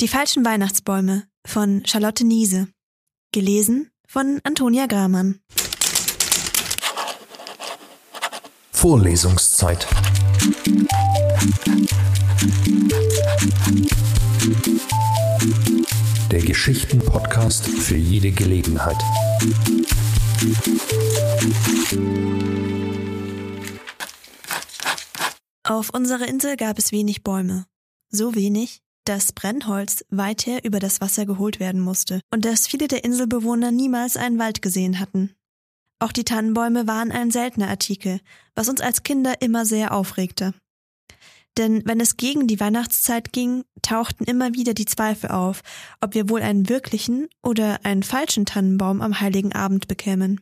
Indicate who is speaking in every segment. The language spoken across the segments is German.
Speaker 1: Die falschen Weihnachtsbäume von Charlotte Niese. Gelesen von Antonia Gramann.
Speaker 2: Vorlesungszeit. Der Geschichten-Podcast für jede Gelegenheit.
Speaker 1: Auf unserer Insel gab es wenig Bäume. So wenig, dass Brennholz weiter über das Wasser geholt werden musste und dass viele der Inselbewohner niemals einen Wald gesehen hatten. Auch die Tannenbäume waren ein seltener Artikel, was uns als Kinder immer sehr aufregte. Denn wenn es gegen die Weihnachtszeit ging, tauchten immer wieder die Zweifel auf, ob wir wohl einen wirklichen oder einen falschen Tannenbaum am heiligen Abend bekämen.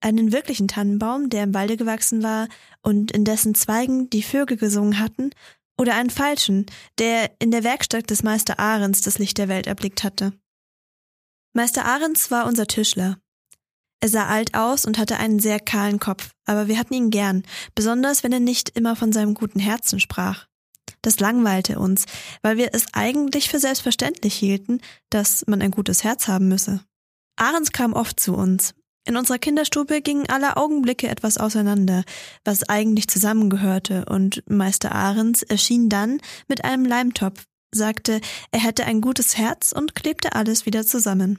Speaker 1: Einen wirklichen Tannenbaum, der im Walde gewachsen war und in dessen Zweigen die Vögel gesungen hatten, oder einen falschen, der in der Werkstatt des Meister Ahrens das Licht der Welt erblickt hatte. Meister Ahrens war unser Tischler. Er sah alt aus und hatte einen sehr kahlen Kopf, aber wir hatten ihn gern, besonders wenn er nicht immer von seinem guten Herzen sprach. Das langweilte uns, weil wir es eigentlich für selbstverständlich hielten, dass man ein gutes Herz haben müsse. Ahrens kam oft zu uns, in unserer Kinderstube gingen alle Augenblicke etwas auseinander, was eigentlich zusammengehörte, und Meister Ahrens erschien dann mit einem Leimtopf, sagte, er hätte ein gutes Herz und klebte alles wieder zusammen.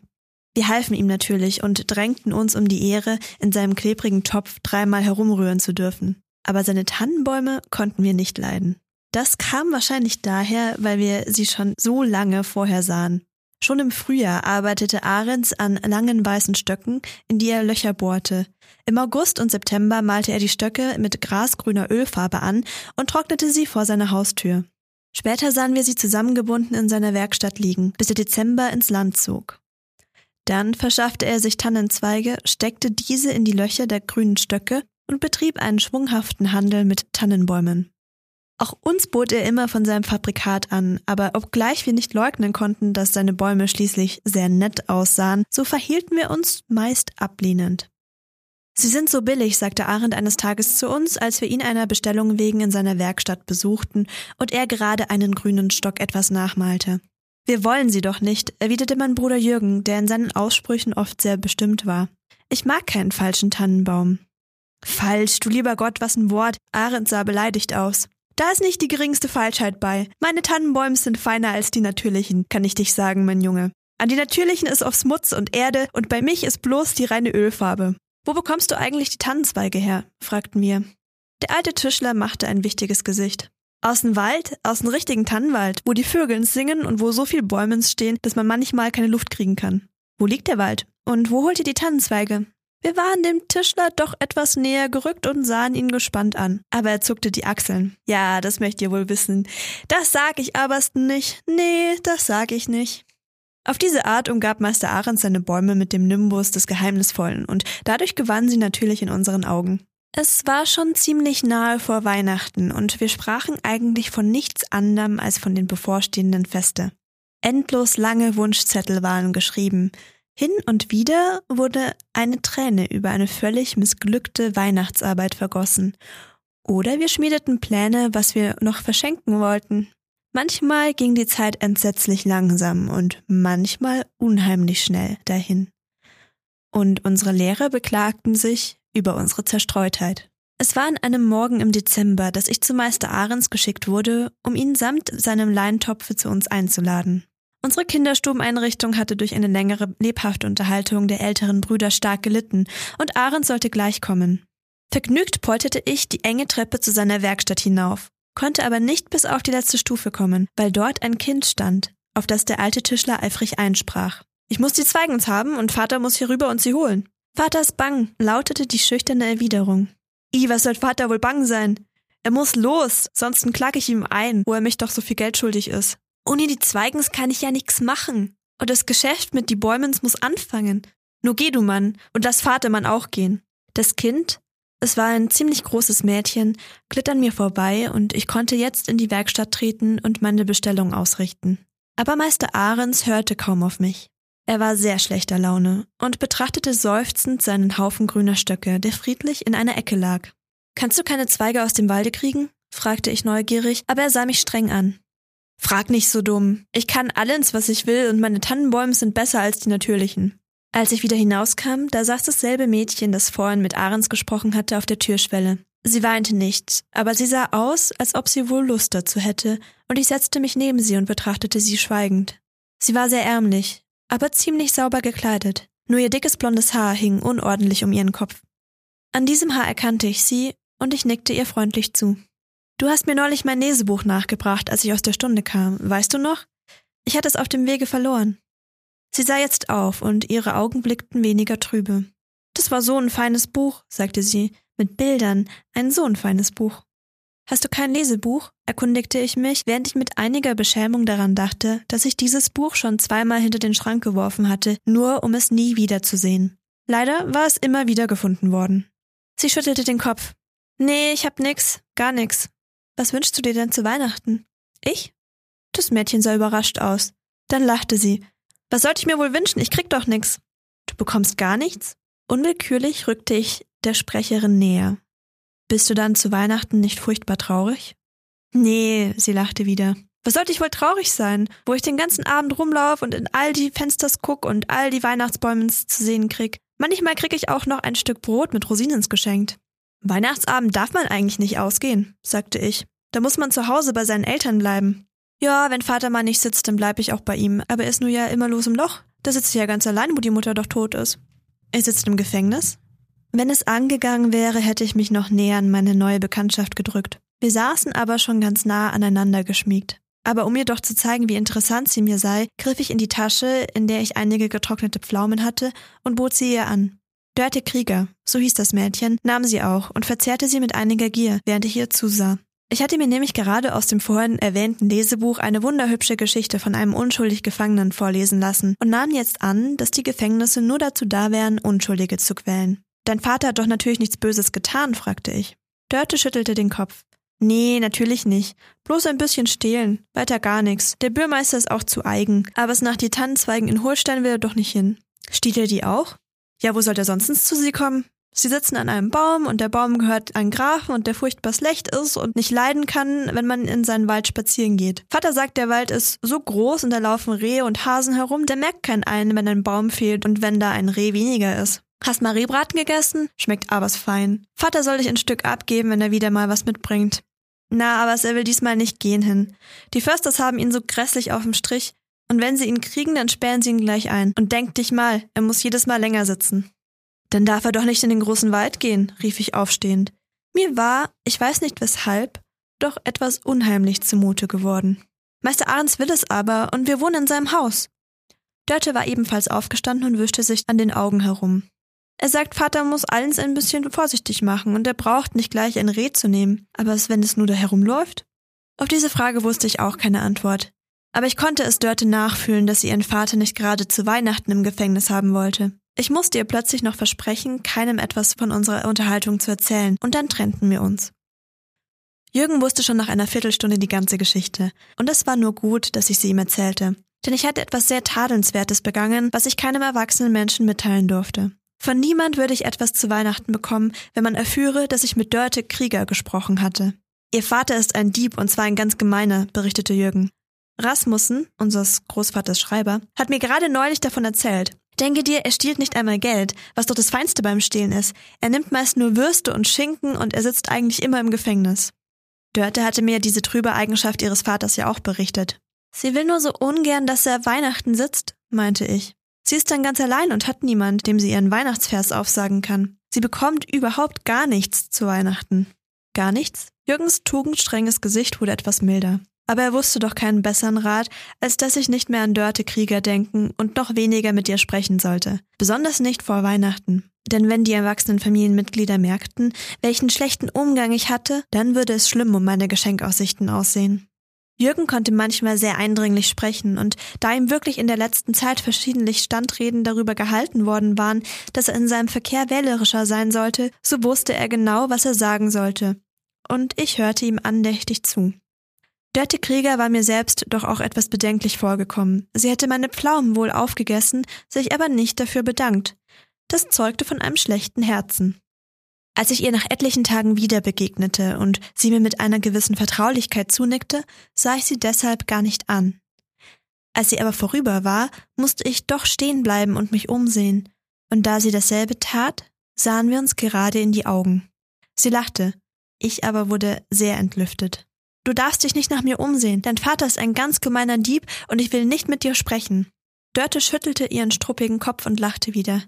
Speaker 1: Wir halfen ihm natürlich und drängten uns um die Ehre, in seinem klebrigen Topf dreimal herumrühren zu dürfen. Aber seine Tannenbäume konnten wir nicht leiden. Das kam wahrscheinlich daher, weil wir sie schon so lange vorher sahen. Schon im Frühjahr arbeitete Ahrens an langen weißen Stöcken, in die er Löcher bohrte. Im August und September malte er die Stöcke mit grasgrüner Ölfarbe an und trocknete sie vor seiner Haustür. Später sahen wir sie zusammengebunden in seiner Werkstatt liegen, bis der Dezember ins Land zog. Dann verschaffte er sich Tannenzweige, steckte diese in die Löcher der grünen Stöcke und betrieb einen schwunghaften Handel mit Tannenbäumen. Auch uns bot er immer von seinem Fabrikat an, aber obgleich wir nicht leugnen konnten, dass seine Bäume schließlich sehr nett aussahen, so verhielten wir uns meist ablehnend. Sie sind so billig, sagte Arendt eines Tages zu uns, als wir ihn einer Bestellung wegen in seiner Werkstatt besuchten und er gerade einen grünen Stock etwas nachmalte. Wir wollen sie doch nicht, erwiderte mein Bruder Jürgen, der in seinen Aussprüchen oft sehr bestimmt war. Ich mag keinen falschen Tannenbaum. Falsch, du lieber Gott, was ein Wort. Arendt sah beleidigt aus. Da ist nicht die geringste Falschheit bei. Meine Tannenbäume sind feiner als die natürlichen, kann ich dich sagen, mein Junge. An die natürlichen ist aufs Mutz und Erde und bei mich ist bloß die reine Ölfarbe. Wo bekommst du eigentlich die Tannenzweige her? fragten wir. Der alte Tischler machte ein wichtiges Gesicht. Aus dem Wald, aus dem richtigen Tannenwald, wo die Vögel singen und wo so viel Bäume stehen, dass man manchmal keine Luft kriegen kann. Wo liegt der Wald? Und wo holt ihr die Tannenzweige? Wir waren dem Tischler doch etwas näher gerückt und sahen ihn gespannt an. Aber er zuckte die Achseln. Ja, das möcht ihr wohl wissen. Das sag ich aberst nicht. Nee, das sag ich nicht. Auf diese Art umgab Meister Arendt seine Bäume mit dem Nimbus des Geheimnisvollen und dadurch gewannen sie natürlich in unseren Augen. Es war schon ziemlich nahe vor Weihnachten und wir sprachen eigentlich von nichts anderem als von den bevorstehenden Feste. Endlos lange Wunschzettel waren geschrieben, hin und wieder wurde eine Träne über eine völlig missglückte Weihnachtsarbeit vergossen. Oder wir schmiedeten Pläne, was wir noch verschenken wollten. Manchmal ging die Zeit entsetzlich langsam und manchmal unheimlich schnell dahin. Und unsere Lehrer beklagten sich über unsere Zerstreutheit. Es war an einem Morgen im Dezember, dass ich zu Meister Ahrens geschickt wurde, um ihn samt seinem Leintopfe zu uns einzuladen. Unsere Kinderstubeneinrichtung hatte durch eine längere lebhafte Unterhaltung der älteren Brüder stark gelitten, und Arendt sollte gleich kommen. Vergnügt polterte ich die enge Treppe zu seiner Werkstatt hinauf, konnte aber nicht bis auf die letzte Stufe kommen, weil dort ein Kind stand, auf das der alte Tischler eifrig einsprach. Ich muss die Zweigens haben und Vater muss hier rüber und sie holen. Vaters Bang, lautete die schüchterne Erwiderung. I, was soll Vater wohl bang sein? Er muss los, sonst klag ich ihm ein, wo er mich doch so viel Geld schuldig ist. Ohne die Zweigens kann ich ja nix machen. Und das Geschäft mit die Bäumens muss anfangen. Nur geh du Mann und lass Vatermann auch gehen. Das Kind, es war ein ziemlich großes Mädchen, glitt an mir vorbei und ich konnte jetzt in die Werkstatt treten und meine Bestellung ausrichten. Aber Meister Ahrens hörte kaum auf mich. Er war sehr schlechter Laune und betrachtete seufzend seinen Haufen grüner Stöcke, der friedlich in einer Ecke lag. Kannst du keine Zweige aus dem Walde kriegen? fragte ich neugierig, aber er sah mich streng an. Frag nicht so dumm. Ich kann alles, was ich will, und meine Tannenbäume sind besser als die natürlichen. Als ich wieder hinauskam, da saß dasselbe Mädchen, das vorhin mit Ahrens gesprochen hatte, auf der Türschwelle. Sie weinte nicht, aber sie sah aus, als ob sie wohl Lust dazu hätte, und ich setzte mich neben sie und betrachtete sie schweigend. Sie war sehr ärmlich, aber ziemlich sauber gekleidet. Nur ihr dickes blondes Haar hing unordentlich um ihren Kopf. An diesem Haar erkannte ich sie, und ich nickte ihr freundlich zu. Du hast mir neulich mein Lesebuch nachgebracht, als ich aus der Stunde kam, weißt du noch? Ich hatte es auf dem Wege verloren. Sie sah jetzt auf, und ihre Augen blickten weniger trübe. Das war so ein feines Buch, sagte sie, mit Bildern, ein so ein feines Buch. Hast du kein Lesebuch? erkundigte ich mich, während ich mit einiger Beschämung daran dachte, dass ich dieses Buch schon zweimal hinter den Schrank geworfen hatte, nur um es nie wiederzusehen. Leider war es immer wieder gefunden worden. Sie schüttelte den Kopf. Nee, ich hab nix, gar nix. Was wünschst du dir denn zu Weihnachten? Ich? Das Mädchen sah überrascht aus. Dann lachte sie. Was sollte ich mir wohl wünschen? Ich krieg doch nix. Du bekommst gar nichts? Unwillkürlich rückte ich der Sprecherin näher. Bist du dann zu Weihnachten nicht furchtbar traurig? Nee, sie lachte wieder. Was sollte ich wohl traurig sein, wo ich den ganzen Abend rumlauf und in all die Fensters guck und all die Weihnachtsbäume zu sehen krieg. Manchmal krieg ich auch noch ein Stück Brot mit Rosinens geschenkt. Weihnachtsabend darf man eigentlich nicht ausgehen, sagte ich. Da muss man zu Hause bei seinen Eltern bleiben. Ja, wenn Vater mal nicht sitzt, dann bleib ich auch bei ihm, aber er ist nur ja immer los im Loch. Da sitzt er ja ganz allein, wo die Mutter doch tot ist. Er sitzt im Gefängnis? Wenn es angegangen wäre, hätte ich mich noch näher an meine neue Bekanntschaft gedrückt. Wir saßen aber schon ganz nah aneinander geschmiegt. Aber um ihr doch zu zeigen, wie interessant sie mir sei, griff ich in die Tasche, in der ich einige getrocknete Pflaumen hatte, und bot sie ihr an. Dörte Krieger, so hieß das Mädchen, nahm sie auch und verzehrte sie mit einiger Gier, während ich ihr zusah. Ich hatte mir nämlich gerade aus dem vorhin erwähnten Lesebuch eine wunderhübsche Geschichte von einem unschuldig Gefangenen vorlesen lassen und nahm jetzt an, dass die Gefängnisse nur dazu da wären, Unschuldige zu quälen. Dein Vater hat doch natürlich nichts Böses getan, fragte ich. Dörte schüttelte den Kopf. Nee, natürlich nicht. Bloß ein bisschen stehlen. Weiter gar nichts. Der Bürgermeister ist auch zu eigen. Aber es nach die Tannenzweigen in Holstein will er doch nicht hin. Stiehlt er die auch? Ja, wo soll er sonst zu sie kommen? Sie sitzen an einem Baum und der Baum gehört an Grafen und der furchtbar schlecht ist und nicht leiden kann, wenn man in seinen Wald spazieren geht. Vater sagt, der Wald ist so groß und da laufen Rehe und Hasen herum, der merkt keinen einen, wenn ein Baum fehlt und wenn da ein Reh weniger ist. Hast mal Rehbraten gegessen? Schmeckt aber's fein. Vater soll dich ein Stück abgeben, wenn er wieder mal was mitbringt. Na, aber er will diesmal nicht gehen hin. Die Försters haben ihn so grässlich auf dem Strich, und wenn sie ihn kriegen, dann sperren sie ihn gleich ein. Und denk dich mal, er muss jedes Mal länger sitzen. Dann darf er doch nicht in den großen Wald gehen, rief ich aufstehend. Mir war, ich weiß nicht weshalb, doch etwas unheimlich zumute geworden. Meister Ahrens will es aber, und wir wohnen in seinem Haus. Dörte war ebenfalls aufgestanden und wischte sich an den Augen herum. Er sagt, Vater muss alles ein bisschen vorsichtig machen und er braucht nicht gleich ein Reh zu nehmen. Aber wenn es nur da herumläuft? Auf diese Frage wusste ich auch keine Antwort. Aber ich konnte es Dörte nachfühlen, dass sie ihren Vater nicht gerade zu Weihnachten im Gefängnis haben wollte. Ich musste ihr plötzlich noch versprechen, keinem etwas von unserer Unterhaltung zu erzählen, und dann trennten wir uns. Jürgen wusste schon nach einer Viertelstunde die ganze Geschichte, und es war nur gut, dass ich sie ihm erzählte. Denn ich hatte etwas sehr Tadelnswertes begangen, was ich keinem erwachsenen Menschen mitteilen durfte. Von niemand würde ich etwas zu Weihnachten bekommen, wenn man erführe, dass ich mit Dörte Krieger gesprochen hatte. Ihr Vater ist ein Dieb und zwar ein ganz gemeiner, berichtete Jürgen. Rasmussen, unseres Großvaters Schreiber, hat mir gerade neulich davon erzählt. Denke dir, er stiehlt nicht einmal Geld, was doch das Feinste beim Stehlen ist. Er nimmt meist nur Würste und Schinken und er sitzt eigentlich immer im Gefängnis. Dörte hatte mir diese trübe Eigenschaft ihres Vaters ja auch berichtet. Sie will nur so ungern, dass er Weihnachten sitzt, meinte ich. Sie ist dann ganz allein und hat niemand, dem sie ihren Weihnachtsvers aufsagen kann. Sie bekommt überhaupt gar nichts zu Weihnachten. Gar nichts? Jürgens tugendstrenges Gesicht wurde etwas milder. Aber er wusste doch keinen besseren Rat, als dass ich nicht mehr an Dörte Krieger denken und noch weniger mit ihr sprechen sollte. Besonders nicht vor Weihnachten. Denn wenn die erwachsenen Familienmitglieder merkten, welchen schlechten Umgang ich hatte, dann würde es schlimm um meine Geschenkaussichten aussehen. Jürgen konnte manchmal sehr eindringlich sprechen, und da ihm wirklich in der letzten Zeit verschiedentlich Standreden darüber gehalten worden waren, dass er in seinem Verkehr wählerischer sein sollte, so wusste er genau, was er sagen sollte. Und ich hörte ihm andächtig zu. Dörte Krieger war mir selbst doch auch etwas bedenklich vorgekommen. Sie hätte meine Pflaumen wohl aufgegessen, sich aber nicht dafür bedankt. Das zeugte von einem schlechten Herzen. Als ich ihr nach etlichen Tagen wieder begegnete und sie mir mit einer gewissen Vertraulichkeit zunickte, sah ich sie deshalb gar nicht an. Als sie aber vorüber war, musste ich doch stehen bleiben und mich umsehen, und da sie dasselbe tat, sahen wir uns gerade in die Augen. Sie lachte, ich aber wurde sehr entlüftet. Du darfst dich nicht nach mir umsehen, dein Vater ist ein ganz gemeiner Dieb und ich will nicht mit dir sprechen. Dörte schüttelte ihren struppigen Kopf und lachte wieder.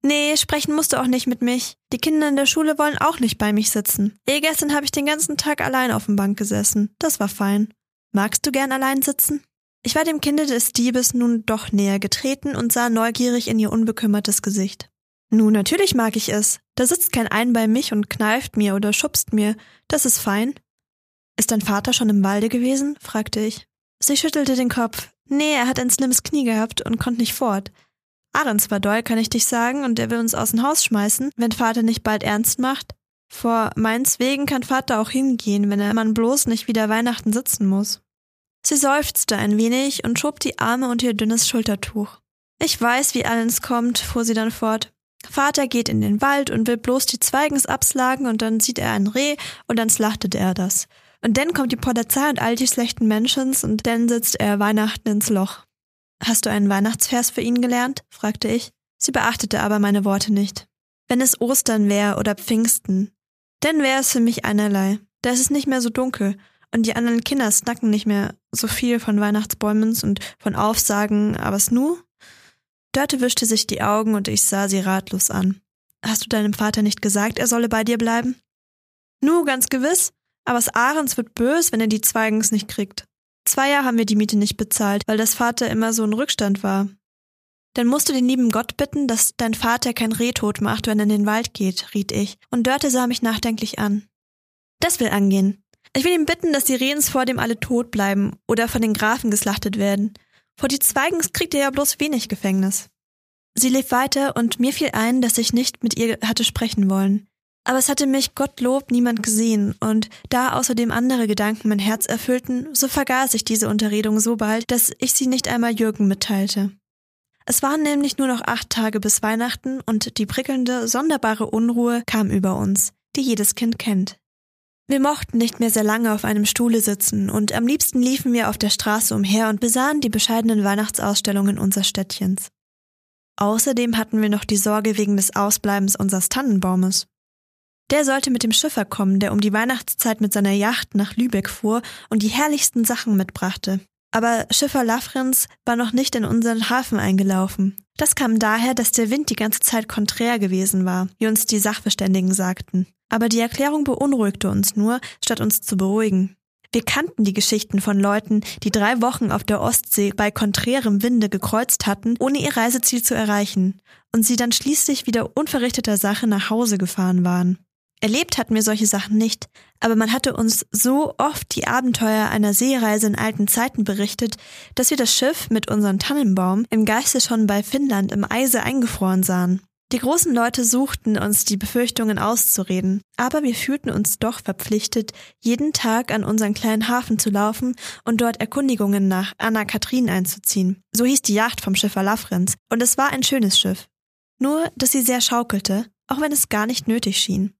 Speaker 1: Nee, sprechen musst du auch nicht mit mich. Die Kinder in der Schule wollen auch nicht bei mich sitzen. Eh gestern habe ich den ganzen Tag allein auf dem Bank gesessen. Das war fein. Magst du gern allein sitzen? Ich war dem Kinde des Diebes nun doch näher getreten und sah neugierig in ihr unbekümmertes Gesicht. Nun, natürlich mag ich es. Da sitzt kein ein bei mich und kneift mir oder schubst mir. Das ist fein. Ist dein Vater schon im Walde gewesen? fragte ich. Sie schüttelte den Kopf. Nee, er hat ein slimmes Knie gehabt und konnte nicht fort. Ahrens war doll, kann ich dich sagen, und er will uns aus dem Haus schmeißen, wenn Vater nicht bald ernst macht. Vor meins wegen kann Vater auch hingehen, wenn er man bloß nicht wieder Weihnachten sitzen muss. Sie seufzte ein wenig und schob die Arme unter ihr dünnes Schultertuch. Ich weiß, wie alles kommt, fuhr sie dann fort. Vater geht in den Wald und will bloß die Zweigens abslagen und dann sieht er ein Reh und dann slachtet er das. Und dann kommt die Polizei und all die schlechten Menschens und dann sitzt er Weihnachten ins Loch. Hast du einen Weihnachtsvers für ihn gelernt? fragte ich. Sie beachtete aber meine Worte nicht. Wenn es Ostern wäre oder Pfingsten, dann wäre es für mich einerlei. Da ist es nicht mehr so dunkel und die anderen Kinder snacken nicht mehr so viel von Weihnachtsbäumens und von Aufsagen, aber es nu? Dörte wischte sich die Augen und ich sah sie ratlos an. Hast du deinem Vater nicht gesagt, er solle bei dir bleiben? Nu, ganz gewiss, aber es Ahrens wird bös, wenn er die Zweigens nicht kriegt. Zwei Jahre haben wir die Miete nicht bezahlt, weil das Vater immer so ein Rückstand war. Dann musst du den lieben Gott bitten, dass dein Vater kein Reh tot macht, wenn er in den Wald geht, riet ich, und Dörte sah mich nachdenklich an. Das will angehen. Ich will ihm bitten, dass die Rehens vor dem alle tot bleiben oder von den Grafen geslachtet werden. Vor die Zweigens kriegt er ja bloß wenig Gefängnis. Sie lief weiter und mir fiel ein, dass ich nicht mit ihr hatte sprechen wollen. Aber es hatte mich Gottlob niemand gesehen, und da außerdem andere Gedanken mein Herz erfüllten, so vergaß ich diese Unterredung so bald, dass ich sie nicht einmal Jürgen mitteilte. Es waren nämlich nur noch acht Tage bis Weihnachten, und die prickelnde, sonderbare Unruhe kam über uns, die jedes Kind kennt. Wir mochten nicht mehr sehr lange auf einem Stuhle sitzen, und am liebsten liefen wir auf der Straße umher und besahen die bescheidenen Weihnachtsausstellungen unseres Städtchens. Außerdem hatten wir noch die Sorge wegen des Ausbleibens unseres Tannenbaumes. Der sollte mit dem Schiffer kommen, der um die Weihnachtszeit mit seiner Yacht nach Lübeck fuhr und die herrlichsten Sachen mitbrachte. Aber Schiffer Lafrenz war noch nicht in unseren Hafen eingelaufen. Das kam daher, dass der Wind die ganze Zeit konträr gewesen war, wie uns die Sachverständigen sagten. Aber die Erklärung beunruhigte uns nur, statt uns zu beruhigen. Wir kannten die Geschichten von Leuten, die drei Wochen auf der Ostsee bei konträrem Winde gekreuzt hatten, ohne ihr Reiseziel zu erreichen, und sie dann schließlich wieder unverrichteter Sache nach Hause gefahren waren. Erlebt hatten wir solche Sachen nicht, aber man hatte uns so oft die Abenteuer einer Seereise in alten Zeiten berichtet, dass wir das Schiff mit unserem Tannenbaum im Geiste schon bei Finnland im Eise eingefroren sahen. Die großen Leute suchten uns die Befürchtungen auszureden, aber wir fühlten uns doch verpflichtet, jeden Tag an unseren kleinen Hafen zu laufen und dort Erkundigungen nach Anna Kathrin einzuziehen. So hieß die Yacht vom Schiffer Lafrenz, und es war ein schönes Schiff. Nur, dass sie sehr schaukelte, auch wenn es gar nicht nötig schien.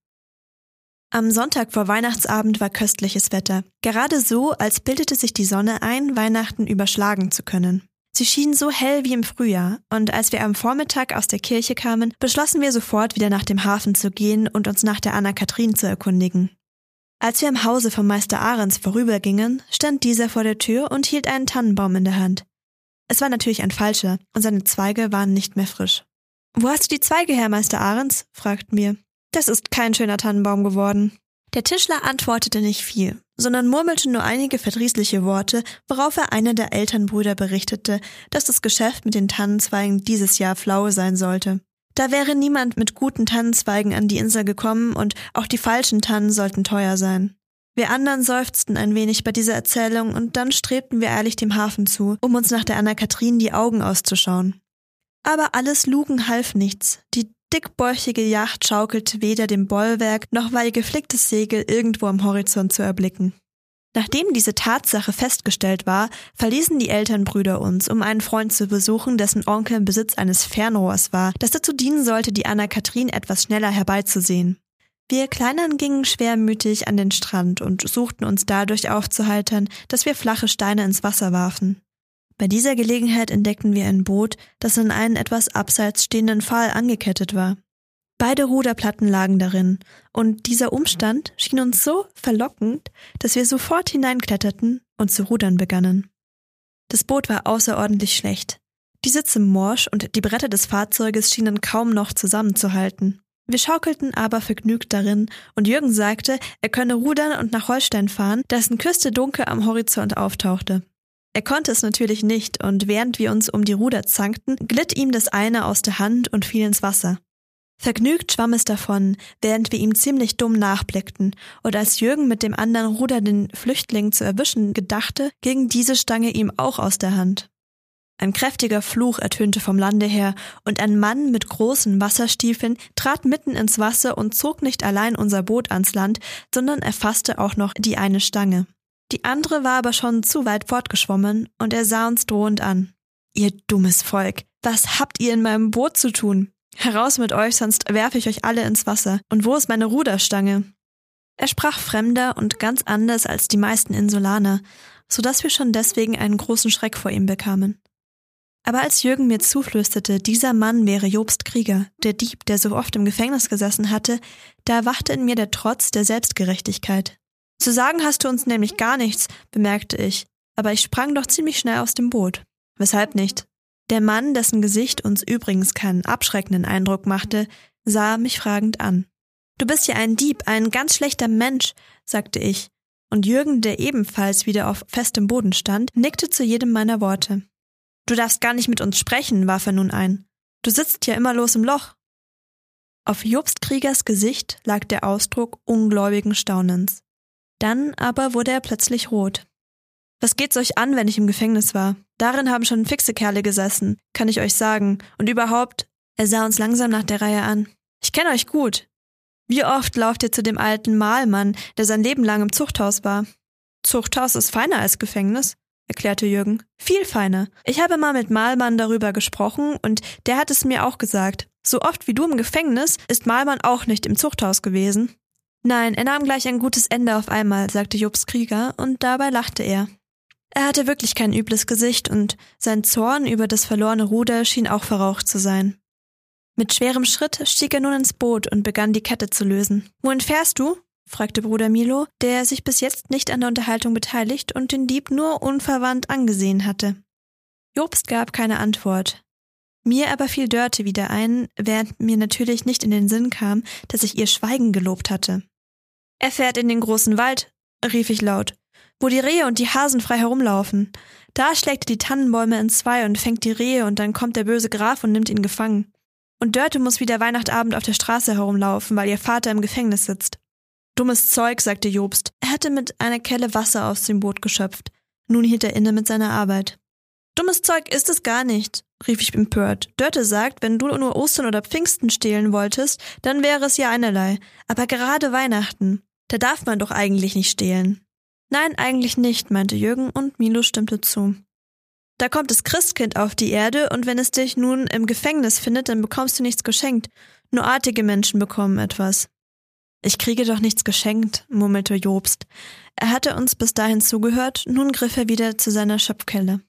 Speaker 1: Am Sonntag vor Weihnachtsabend war köstliches Wetter. Gerade so, als bildete sich die Sonne ein, Weihnachten überschlagen zu können. Sie schien so hell wie im Frühjahr, und als wir am Vormittag aus der Kirche kamen, beschlossen wir sofort wieder nach dem Hafen zu gehen und uns nach der Anna Kathrin zu erkundigen. Als wir im Hause vom Meister Ahrens vorübergingen, stand dieser vor der Tür und hielt einen Tannenbaum in der Hand. Es war natürlich ein falscher, und seine Zweige waren nicht mehr frisch. Wo hast du die Zweige her, Meister Ahrens? fragten wir. Das ist kein schöner Tannenbaum geworden. Der Tischler antwortete nicht viel, sondern murmelte nur einige verdrießliche Worte, worauf er einer der Elternbrüder berichtete, dass das Geschäft mit den Tannenzweigen dieses Jahr flau sein sollte. Da wäre niemand mit guten Tannenzweigen an die Insel gekommen und auch die falschen Tannen sollten teuer sein. Wir anderen seufzten ein wenig bei dieser Erzählung und dann strebten wir ehrlich dem Hafen zu, um uns nach der Anna Kathrin die Augen auszuschauen. Aber alles Lugen half nichts. Die dickbäuchige Yacht schaukelte weder dem Bollwerk noch war ihr geflicktes Segel irgendwo am Horizont zu erblicken. Nachdem diese Tatsache festgestellt war, verließen die Elternbrüder uns, um einen Freund zu besuchen, dessen Onkel im Besitz eines Fernrohrs war, das dazu dienen sollte, die Anna Kathrin etwas schneller herbeizusehen. Wir Kleinern gingen schwermütig an den Strand und suchten uns dadurch aufzuheitern, dass wir flache Steine ins Wasser warfen. Bei dieser Gelegenheit entdeckten wir ein Boot, das an einen etwas abseits stehenden Pfahl angekettet war. Beide Ruderplatten lagen darin, und dieser Umstand schien uns so verlockend, dass wir sofort hineinkletterten und zu rudern begannen. Das Boot war außerordentlich schlecht. Die Sitze morsch und die Bretter des Fahrzeuges schienen kaum noch zusammenzuhalten. Wir schaukelten aber vergnügt darin, und Jürgen sagte, er könne rudern und nach Holstein fahren, dessen Küste dunkel am Horizont auftauchte. Er konnte es natürlich nicht, und während wir uns um die Ruder zankten, glitt ihm das eine aus der Hand und fiel ins Wasser. Vergnügt schwamm es davon, während wir ihm ziemlich dumm nachblickten, und als Jürgen mit dem anderen Ruder den Flüchtling zu erwischen gedachte, ging diese Stange ihm auch aus der Hand. Ein kräftiger Fluch ertönte vom Lande her, und ein Mann mit großen Wasserstiefeln trat mitten ins Wasser und zog nicht allein unser Boot ans Land, sondern erfasste auch noch die eine Stange. Die andere war aber schon zu weit fortgeschwommen, und er sah uns drohend an. Ihr dummes Volk, was habt ihr in meinem Boot zu tun? Heraus mit euch, sonst werfe ich euch alle ins Wasser. Und wo ist meine Ruderstange? Er sprach fremder und ganz anders als die meisten Insulaner, so dass wir schon deswegen einen großen Schreck vor ihm bekamen. Aber als Jürgen mir zuflüsterte, dieser Mann wäre Jobst Krieger, der Dieb, der so oft im Gefängnis gesessen hatte, da erwachte in mir der Trotz der Selbstgerechtigkeit. Zu sagen hast du uns nämlich gar nichts, bemerkte ich, aber ich sprang doch ziemlich schnell aus dem Boot. Weshalb nicht? Der Mann, dessen Gesicht uns übrigens keinen abschreckenden Eindruck machte, sah mich fragend an. Du bist ja ein Dieb, ein ganz schlechter Mensch, sagte ich, und Jürgen, der ebenfalls wieder auf festem Boden stand, nickte zu jedem meiner Worte. Du darfst gar nicht mit uns sprechen, warf er nun ein. Du sitzt ja immer los im Loch. Auf Jobst Kriegers Gesicht lag der Ausdruck ungläubigen Staunens. Dann aber wurde er plötzlich rot. Was geht's euch an, wenn ich im Gefängnis war? Darin haben schon fixe Kerle gesessen, kann ich euch sagen. Und überhaupt, er sah uns langsam nach der Reihe an. Ich kenne euch gut. Wie oft lauft ihr zu dem alten Mahlmann, der sein Leben lang im Zuchthaus war? Zuchthaus ist feiner als Gefängnis, erklärte Jürgen. Viel feiner. Ich habe mal mit Mahlmann darüber gesprochen und der hat es mir auch gesagt. So oft wie du im Gefängnis ist Mahlmann auch nicht im Zuchthaus gewesen. Nein, er nahm gleich ein gutes Ende auf einmal, sagte Jobs Krieger, und dabei lachte er. Er hatte wirklich kein übles Gesicht und sein Zorn über das verlorene Ruder schien auch verraucht zu sein. Mit schwerem Schritt stieg er nun ins Boot und begann die Kette zu lösen. Wohin fährst du? fragte Bruder Milo, der sich bis jetzt nicht an der Unterhaltung beteiligt und den Dieb nur unverwandt angesehen hatte. Jobst gab keine Antwort. Mir aber fiel Dörte wieder ein, während mir natürlich nicht in den Sinn kam, dass ich ihr Schweigen gelobt hatte. Er fährt in den großen Wald, rief ich laut wo die Rehe und die Hasen frei herumlaufen. Da schlägt er die Tannenbäume in zwei und fängt die Rehe und dann kommt der böse Graf und nimmt ihn gefangen. Und Dörte muss wieder Weihnachtabend auf der Straße herumlaufen, weil ihr Vater im Gefängnis sitzt. Dummes Zeug, sagte Jobst. Er hatte mit einer Kelle Wasser aus dem Boot geschöpft. Nun hielt er inne mit seiner Arbeit. Dummes Zeug ist es gar nicht, rief ich empört. Dörte sagt, wenn du nur Ostern oder Pfingsten stehlen wolltest, dann wäre es ja einerlei. Aber gerade Weihnachten. Da darf man doch eigentlich nicht stehlen. Nein, eigentlich nicht, meinte Jürgen und Milo stimmte zu. Da kommt das Christkind auf die Erde und wenn es dich nun im Gefängnis findet, dann bekommst du nichts geschenkt. Nur artige Menschen bekommen etwas. Ich kriege doch nichts geschenkt, murmelte Jobst. Er hatte uns bis dahin zugehört, nun griff er wieder zu seiner Schöpfkelle.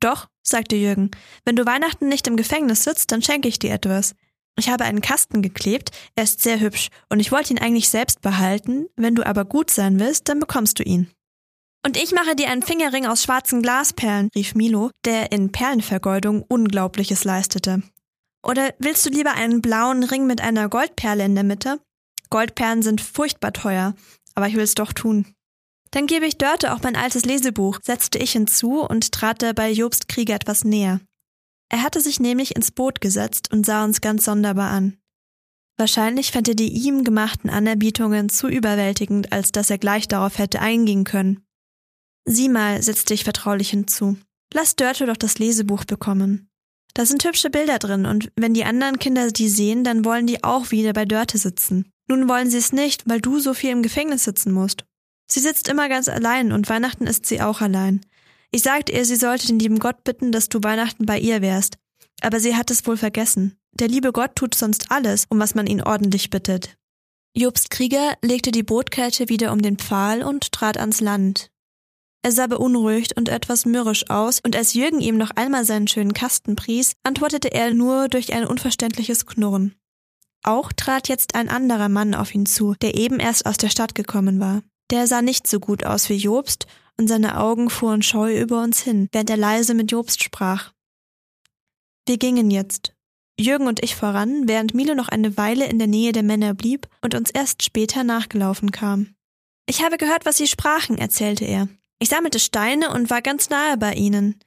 Speaker 1: Doch, sagte Jürgen, wenn du Weihnachten nicht im Gefängnis sitzt, dann schenke ich dir etwas. Ich habe einen Kasten geklebt, er ist sehr hübsch und ich wollte ihn eigentlich selbst behalten, wenn du aber gut sein willst, dann bekommst du ihn. Und ich mache dir einen Fingerring aus schwarzen Glasperlen, rief Milo, der in Perlenvergeudung Unglaubliches leistete. Oder willst du lieber einen blauen Ring mit einer Goldperle in der Mitte? Goldperlen sind furchtbar teuer, aber ich will es doch tun. Dann gebe ich Dörte auch mein altes Lesebuch, setzte ich hinzu und trat dabei Jobst Krieger etwas näher. Er hatte sich nämlich ins Boot gesetzt und sah uns ganz sonderbar an. Wahrscheinlich fand er die ihm gemachten Anerbietungen zu überwältigend, als dass er gleich darauf hätte eingehen können. Sieh mal, setzte ich vertraulich hinzu. Lass Dörte doch das Lesebuch bekommen. Da sind hübsche Bilder drin, und wenn die anderen Kinder die sehen, dann wollen die auch wieder bei Dörte sitzen. Nun wollen sie es nicht, weil du so viel im Gefängnis sitzen musst. Sie sitzt immer ganz allein, und Weihnachten ist sie auch allein. Ich sagte ihr, sie sollte den lieben Gott bitten, dass du Weihnachten bei ihr wärst. Aber sie hat es wohl vergessen. Der liebe Gott tut sonst alles, um was man ihn ordentlich bittet. Jobst Krieger legte die Bootkette wieder um den Pfahl und trat ans Land. Er sah beunruhigt und etwas mürrisch aus, und als Jürgen ihm noch einmal seinen schönen Kasten pries, antwortete er nur durch ein unverständliches Knurren. Auch trat jetzt ein anderer Mann auf ihn zu, der eben erst aus der Stadt gekommen war. Der sah nicht so gut aus wie Jobst, und seine Augen fuhren scheu über uns hin, während er leise mit Jobst sprach. Wir gingen jetzt, Jürgen und ich voran, während Milo noch eine Weile in der Nähe der Männer blieb und uns erst später nachgelaufen kam. Ich habe gehört, was sie sprachen, erzählte er. Ich sammelte Steine und war ganz nahe bei ihnen.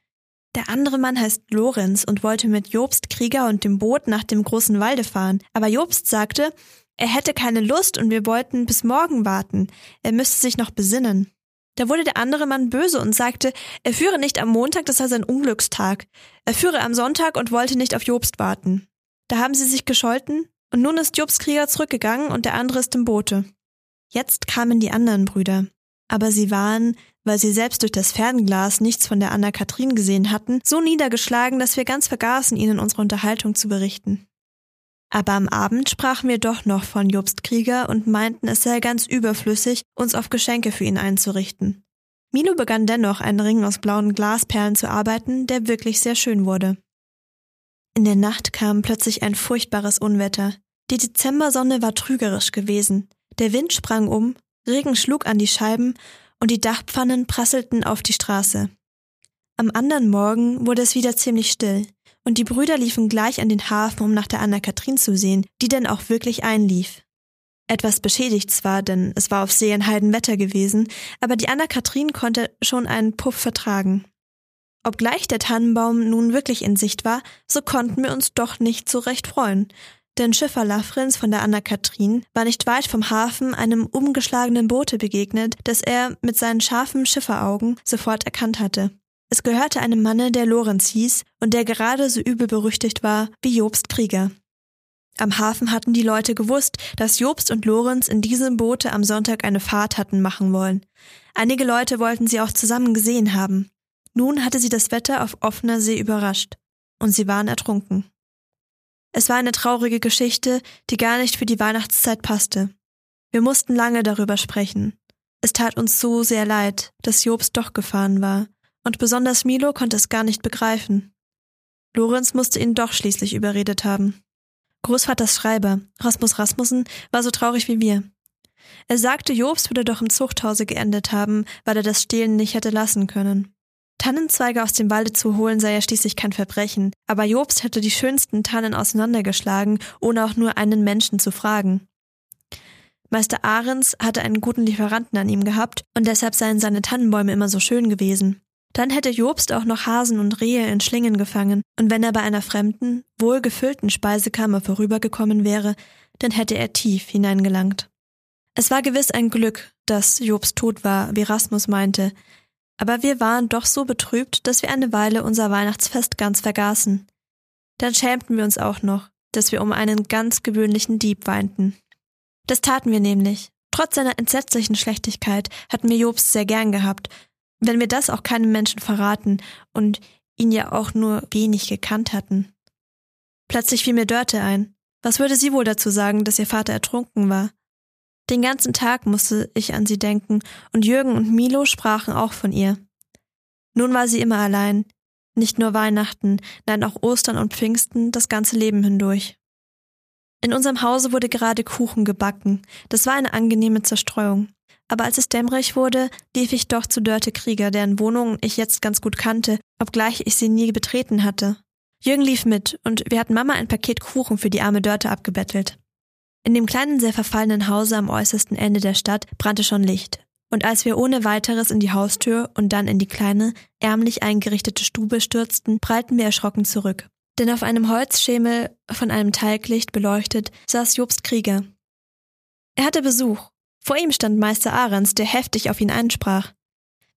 Speaker 1: Der andere Mann heißt Lorenz und wollte mit Jobst Krieger und dem Boot nach dem großen Walde fahren, aber Jobst sagte, er hätte keine Lust und wir wollten bis morgen warten, er müsste sich noch besinnen. Da wurde der andere Mann böse und sagte, er führe nicht am Montag, das sei sein Unglückstag. Er führe am Sonntag und wollte nicht auf Jobst warten. Da haben sie sich gescholten und nun ist Jobs Krieger zurückgegangen und der andere ist im Boote. Jetzt kamen die anderen Brüder. Aber sie waren, weil sie selbst durch das Fernglas nichts von der Anna Kathrin gesehen hatten, so niedergeschlagen, dass wir ganz vergaßen, ihnen unsere Unterhaltung zu berichten. Aber am Abend sprachen wir doch noch von Jobst Krieger und meinten, es sei ganz überflüssig, uns auf Geschenke für ihn einzurichten. Milo begann dennoch einen Ring aus blauen Glasperlen zu arbeiten, der wirklich sehr schön wurde. In der Nacht kam plötzlich ein furchtbares Unwetter. Die Dezembersonne war trügerisch gewesen. Der Wind sprang um, Regen schlug an die Scheiben und die Dachpfannen prasselten auf die Straße. Am anderen Morgen wurde es wieder ziemlich still und die Brüder liefen gleich an den Hafen, um nach der Anna-Kathrin zu sehen, die denn auch wirklich einlief. Etwas beschädigt zwar, denn es war auf See ein Heidenwetter gewesen, aber die Anna-Kathrin konnte schon einen Puff vertragen. Obgleich der Tannenbaum nun wirklich in Sicht war, so konnten wir uns doch nicht so recht freuen, denn Schiffer Lafrins von der Anna-Kathrin war nicht weit vom Hafen einem umgeschlagenen Boote begegnet, das er mit seinen scharfen Schifferaugen sofort erkannt hatte. Es gehörte einem Manne, der Lorenz hieß und der gerade so übel berüchtigt war wie Jobst Krieger. Am Hafen hatten die Leute gewusst, dass Jobst und Lorenz in diesem Boote am Sonntag eine Fahrt hatten machen wollen. Einige Leute wollten sie auch zusammen gesehen haben. Nun hatte sie das Wetter auf offener See überrascht, und sie waren ertrunken. Es war eine traurige Geschichte, die gar nicht für die Weihnachtszeit passte. Wir mussten lange darüber sprechen. Es tat uns so sehr leid, dass Jobst doch gefahren war, und besonders Milo konnte es gar nicht begreifen. Lorenz musste ihn doch schließlich überredet haben. Großvaters Schreiber, Rasmus Rasmussen, war so traurig wie wir. Er sagte, Jobs würde doch im Zuchthause geendet haben, weil er das Stehlen nicht hätte lassen können. Tannenzweige aus dem Walde zu holen sei ja schließlich kein Verbrechen, aber Jobst hätte die schönsten Tannen auseinandergeschlagen, ohne auch nur einen Menschen zu fragen. Meister Ahrens hatte einen guten Lieferanten an ihm gehabt und deshalb seien seine Tannenbäume immer so schön gewesen. Dann hätte Jobst auch noch Hasen und Rehe in Schlingen gefangen, und wenn er bei einer fremden, wohlgefüllten Speisekammer vorübergekommen wäre, dann hätte er tief hineingelangt. Es war gewiss ein Glück, dass Jobst tot war, wie Rasmus meinte, aber wir waren doch so betrübt, dass wir eine Weile unser Weihnachtsfest ganz vergaßen. Dann schämten wir uns auch noch, dass wir um einen ganz gewöhnlichen Dieb weinten. Das taten wir nämlich. Trotz seiner entsetzlichen Schlechtigkeit hatten wir Jobst sehr gern gehabt wenn wir das auch keinem Menschen verraten und ihn ja auch nur wenig gekannt hatten. Plötzlich fiel mir Dörte ein. Was würde sie wohl dazu sagen, dass ihr Vater ertrunken war? Den ganzen Tag musste ich an sie denken, und Jürgen und Milo sprachen auch von ihr. Nun war sie immer allein, nicht nur Weihnachten, nein auch Ostern und Pfingsten das ganze Leben hindurch. In unserem Hause wurde gerade Kuchen gebacken, das war eine angenehme Zerstreuung aber als es dämmerig wurde, lief ich doch zu Dörte Krieger, deren Wohnung ich jetzt ganz gut kannte, obgleich ich sie nie betreten hatte. Jürgen lief mit, und wir hatten Mama ein Paket Kuchen für die arme Dörte abgebettelt. In dem kleinen, sehr verfallenen Hause am äußersten Ende der Stadt brannte schon Licht. Und als wir ohne weiteres in die Haustür und dann in die kleine, ärmlich eingerichtete Stube stürzten, prallten wir erschrocken zurück. Denn auf einem Holzschemel, von einem Talglicht beleuchtet, saß Jobst Krieger. Er hatte Besuch, vor ihm stand Meister Ahrens, der heftig auf ihn einsprach.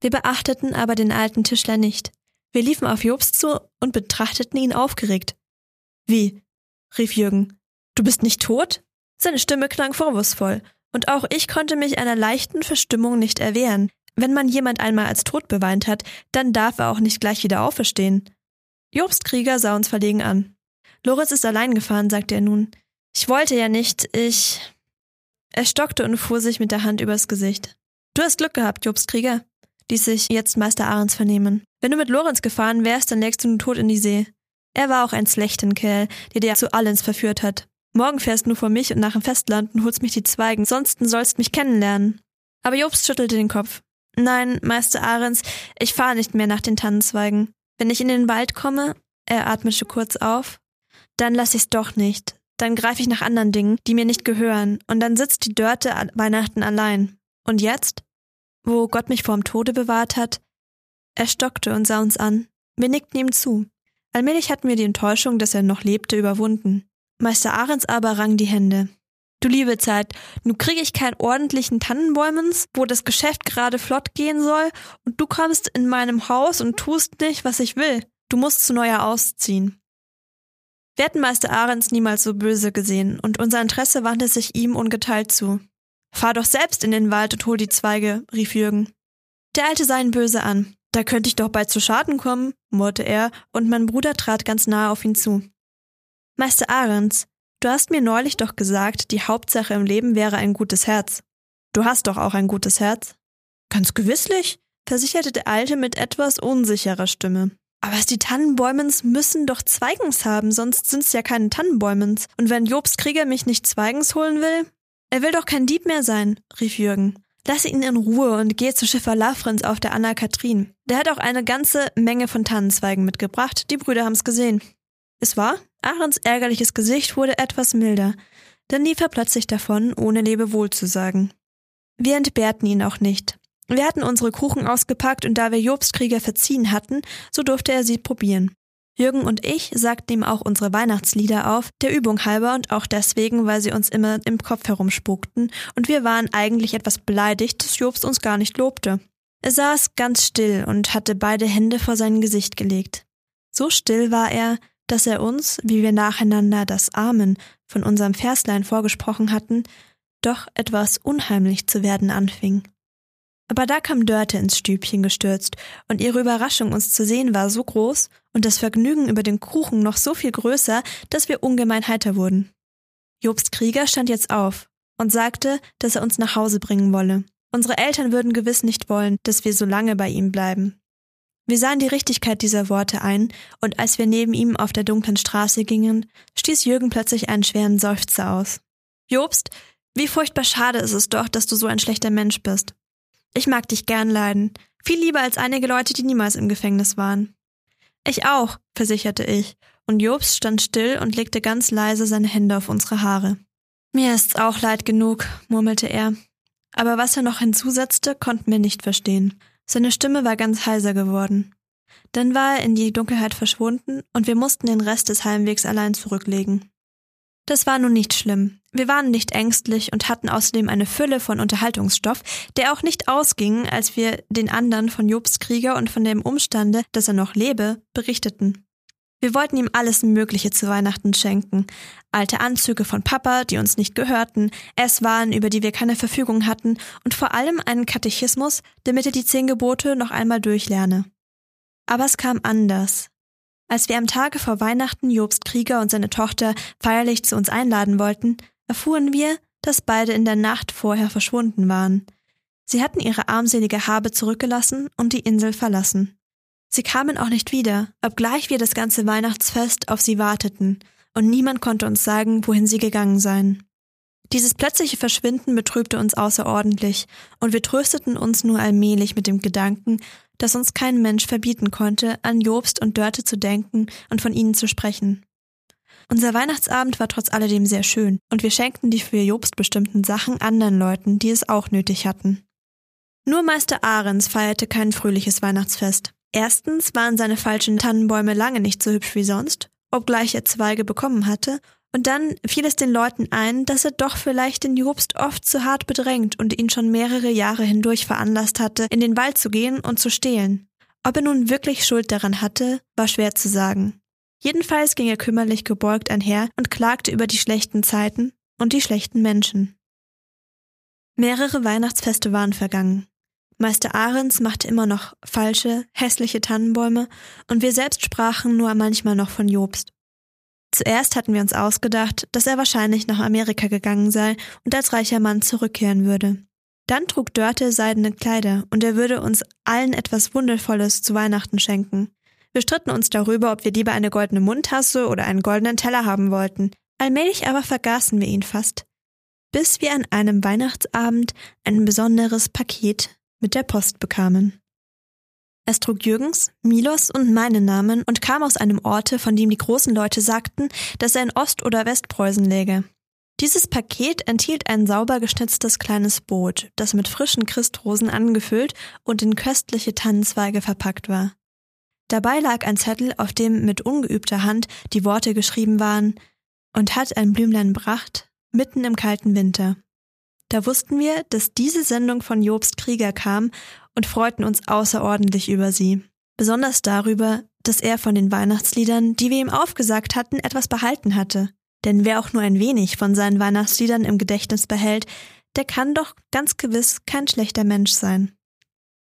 Speaker 1: Wir beachteten aber den alten Tischler nicht. Wir liefen auf Jobst zu und betrachteten ihn aufgeregt. Wie? rief Jürgen. Du bist nicht tot? Seine Stimme klang vorwurfsvoll, und auch ich konnte mich einer leichten Verstimmung nicht erwehren. Wenn man jemand einmal als tot beweint hat, dann darf er auch nicht gleich wieder auferstehen. Jobst Krieger sah uns verlegen an. Lorenz ist allein gefahren, sagte er nun. Ich wollte ja nicht, ich. Er stockte und fuhr sich mit der Hand übers Gesicht. Du hast Glück gehabt, Jobskrieger, ließ sich jetzt Meister Ahrens vernehmen. Wenn du mit Lorenz gefahren wärst, dann lägst du nun tot in die See. Er war auch ein schlechten Kerl, der dir zu allens verführt hat. Morgen fährst du vor mich und nach dem Festland und holst mich die Zweigen, sonst sollst mich kennenlernen. Aber Jobst schüttelte den Kopf. Nein, Meister Ahrens, ich fahre nicht mehr nach den Tannenzweigen. Wenn ich in den Wald komme, er atmete kurz auf, dann lass ich's doch nicht. Dann greife ich nach anderen Dingen, die mir nicht gehören, und dann sitzt die Dörte an Weihnachten allein. Und jetzt? Wo Gott mich vorm Tode bewahrt hat? Er stockte und sah uns an. Wir nickten ihm zu. Allmählich hatten wir die Enttäuschung, dass er noch lebte, überwunden. Meister Ahrens aber rang die Hände. Du liebe Zeit, nu krieg ich keinen ordentlichen Tannenbäumens, wo das Geschäft gerade flott gehen soll, und du kommst in meinem Haus und tust nicht, was ich will. Du musst zu neuer ausziehen. Wir hatten Meister Ahrens niemals so böse gesehen, und unser Interesse wandte sich ihm ungeteilt zu. Fahr doch selbst in den Wald und hol die Zweige, rief Jürgen. Der Alte sah ihn böse an. Da könnte ich doch bald zu Schaden kommen, murrte er, und mein Bruder trat ganz nahe auf ihn zu. Meister Ahrens, du hast mir neulich doch gesagt, die Hauptsache im Leben wäre ein gutes Herz. Du hast doch auch ein gutes Herz. Ganz gewisslich, versicherte der Alte mit etwas unsicherer Stimme. Aber die Tannenbäumens müssen doch Zweigens haben, sonst sind's ja keine Tannenbäumens. Und wenn Jobs Krieger mich nicht Zweigens holen will? Er will doch kein Dieb mehr sein, rief Jürgen. Lass ihn in Ruhe und geh zu Schiffer Lafrenz auf der Anna Katrin. Der hat auch eine ganze Menge von Tannenzweigen mitgebracht. Die Brüder haben's gesehen. Es war? Ahrens ärgerliches Gesicht wurde etwas milder. Dann lief er plötzlich davon, ohne Lebewohl zu sagen. Wir entbehrten ihn auch nicht. Wir hatten unsere Kuchen ausgepackt und da wir Jobstkrieger verziehen hatten, so durfte er sie probieren. Jürgen und ich sagten ihm auch unsere Weihnachtslieder auf, der Übung halber und auch deswegen, weil sie uns immer im Kopf herumspukten und wir waren eigentlich etwas beleidigt, dass Jobst uns gar nicht lobte. Er saß ganz still und hatte beide Hände vor sein Gesicht gelegt. So still war er, dass er uns, wie wir nacheinander das Amen von unserem Verslein vorgesprochen hatten, doch etwas unheimlich zu werden anfing. Aber da kam Dörte ins Stübchen gestürzt, und ihre Überraschung, uns zu sehen, war so groß und das Vergnügen über den Kuchen noch so viel größer, dass wir ungemein heiter wurden. Jobst Krieger stand jetzt auf und sagte, dass er uns nach Hause bringen wolle. Unsere Eltern würden gewiss nicht wollen, dass wir so lange bei ihm bleiben. Wir sahen die Richtigkeit dieser Worte ein, und als wir neben ihm auf der dunklen Straße gingen, stieß Jürgen plötzlich einen schweren Seufzer aus. Jobst, wie furchtbar schade ist es doch, dass du so ein schlechter Mensch bist. Ich mag dich gern leiden. Viel lieber als einige Leute, die niemals im Gefängnis waren. Ich auch, versicherte ich, und Jobst stand still und legte ganz leise seine Hände auf unsere Haare. Mir ist's auch leid genug, murmelte er. Aber was er noch hinzusetzte, konnten wir nicht verstehen. Seine Stimme war ganz heiser geworden. Dann war er in die Dunkelheit verschwunden und wir mussten den Rest des Heimwegs allein zurücklegen. Das war nun nicht schlimm. Wir waren nicht ängstlich und hatten außerdem eine Fülle von Unterhaltungsstoff, der auch nicht ausging, als wir den anderen von Jobs Krieger und von dem Umstande, dass er noch lebe, berichteten. Wir wollten ihm alles Mögliche zu Weihnachten schenken. Alte Anzüge von Papa, die uns nicht gehörten, Esswaren, über die wir keine Verfügung hatten und vor allem einen Katechismus, damit er die zehn Gebote noch einmal durchlerne. Aber es kam anders. Als wir am Tage vor Weihnachten Jobst Krieger und seine Tochter feierlich zu uns einladen wollten, erfuhren wir, dass beide in der Nacht vorher verschwunden waren. Sie hatten ihre armselige Habe zurückgelassen und die Insel verlassen. Sie kamen auch nicht wieder, obgleich wir das ganze Weihnachtsfest auf sie warteten, und niemand konnte uns sagen, wohin sie gegangen seien. Dieses plötzliche Verschwinden betrübte uns außerordentlich, und wir trösteten uns nur allmählich mit dem Gedanken, dass uns kein Mensch verbieten konnte, an Jobst und Dörte zu denken und von ihnen zu sprechen. Unser Weihnachtsabend war trotz alledem sehr schön, und wir schenkten die für Jobst bestimmten Sachen anderen Leuten, die es auch nötig hatten. Nur Meister Ahrens feierte kein fröhliches Weihnachtsfest. Erstens waren seine falschen Tannenbäume lange nicht so hübsch wie sonst, obgleich er Zweige bekommen hatte, und dann fiel es den Leuten ein, dass er doch vielleicht den Jobst oft zu hart bedrängt und ihn schon mehrere Jahre hindurch veranlasst hatte, in den Wald zu gehen und zu stehlen. Ob er nun wirklich Schuld daran hatte, war schwer zu sagen. Jedenfalls ging er kümmerlich gebeugt einher und klagte über die schlechten Zeiten und die schlechten Menschen. Mehrere Weihnachtsfeste waren vergangen. Meister Ahrens machte immer noch falsche, hässliche Tannenbäume und wir selbst sprachen nur manchmal noch von Jobst. Zuerst hatten wir uns ausgedacht, dass er wahrscheinlich nach Amerika gegangen sei und als reicher Mann zurückkehren würde. Dann trug Dörte seidene Kleider und er würde uns allen etwas Wundervolles zu Weihnachten schenken. Wir stritten uns darüber, ob wir lieber eine goldene Mundtasse oder einen goldenen Teller haben wollten. Allmählich aber vergaßen wir ihn fast. Bis wir an einem Weihnachtsabend ein besonderes Paket mit der Post bekamen. Es trug Jürgens, Milos und meinen Namen und kam aus einem Orte, von dem die großen Leute sagten, dass er in Ost- oder Westpreußen läge. Dieses Paket enthielt ein sauber geschnitztes kleines Boot, das mit frischen Christrosen angefüllt und in köstliche Tannenzweige verpackt war. Dabei lag ein Zettel, auf dem mit ungeübter Hand die Worte geschrieben waren und hat ein Blümlein bracht, mitten im kalten Winter. Da wussten wir, dass diese Sendung von Jobst Krieger kam und freuten uns außerordentlich über sie. Besonders darüber, dass er von den Weihnachtsliedern, die wir ihm aufgesagt hatten, etwas behalten hatte. Denn wer auch nur ein wenig von seinen Weihnachtsliedern im Gedächtnis behält, der kann doch ganz gewiss kein schlechter Mensch sein.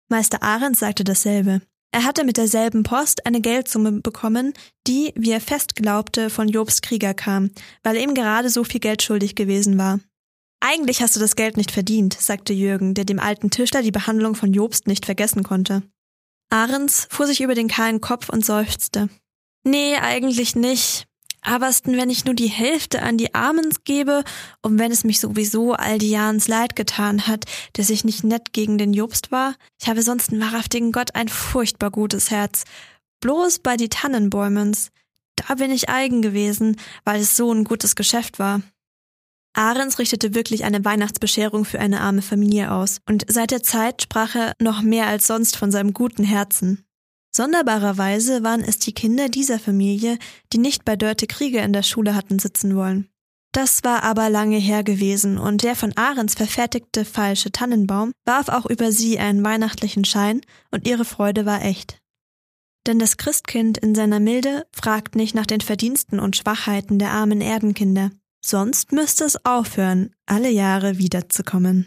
Speaker 1: Meister Arendt sagte dasselbe. Er hatte mit derselben Post eine Geldsumme bekommen, die, wie er fest glaubte, von Jobs Krieger kam, weil er ihm gerade so viel Geld schuldig gewesen war. Eigentlich hast du das Geld nicht verdient, sagte Jürgen, der dem alten Tischler die Behandlung von Jobst nicht vergessen konnte. Ahrens fuhr sich über den kahlen Kopf und seufzte. Nee, eigentlich nicht. Aber was denn, wenn ich nur die Hälfte an die Armen gebe und wenn es mich sowieso all die Jahres leid getan hat, dass ich nicht nett gegen den Jobst war? Ich habe sonst einen wahrhaftigen Gott ein furchtbar gutes Herz. Bloß bei die Tannenbäumens. Da bin ich eigen gewesen, weil es so ein gutes Geschäft war. Ahrens richtete wirklich eine Weihnachtsbescherung für eine arme Familie aus, und seit der Zeit sprach er noch mehr als sonst von seinem guten Herzen. Sonderbarerweise waren es die Kinder dieser Familie, die nicht bei Dörte Krieger in der Schule hatten sitzen wollen. Das war aber lange her gewesen, und der von Ahrens verfertigte falsche Tannenbaum warf auch über sie einen weihnachtlichen Schein, und ihre Freude war echt. Denn das Christkind in seiner Milde fragt nicht nach den Verdiensten und Schwachheiten der armen Erdenkinder. Sonst müsste es aufhören, alle Jahre wiederzukommen.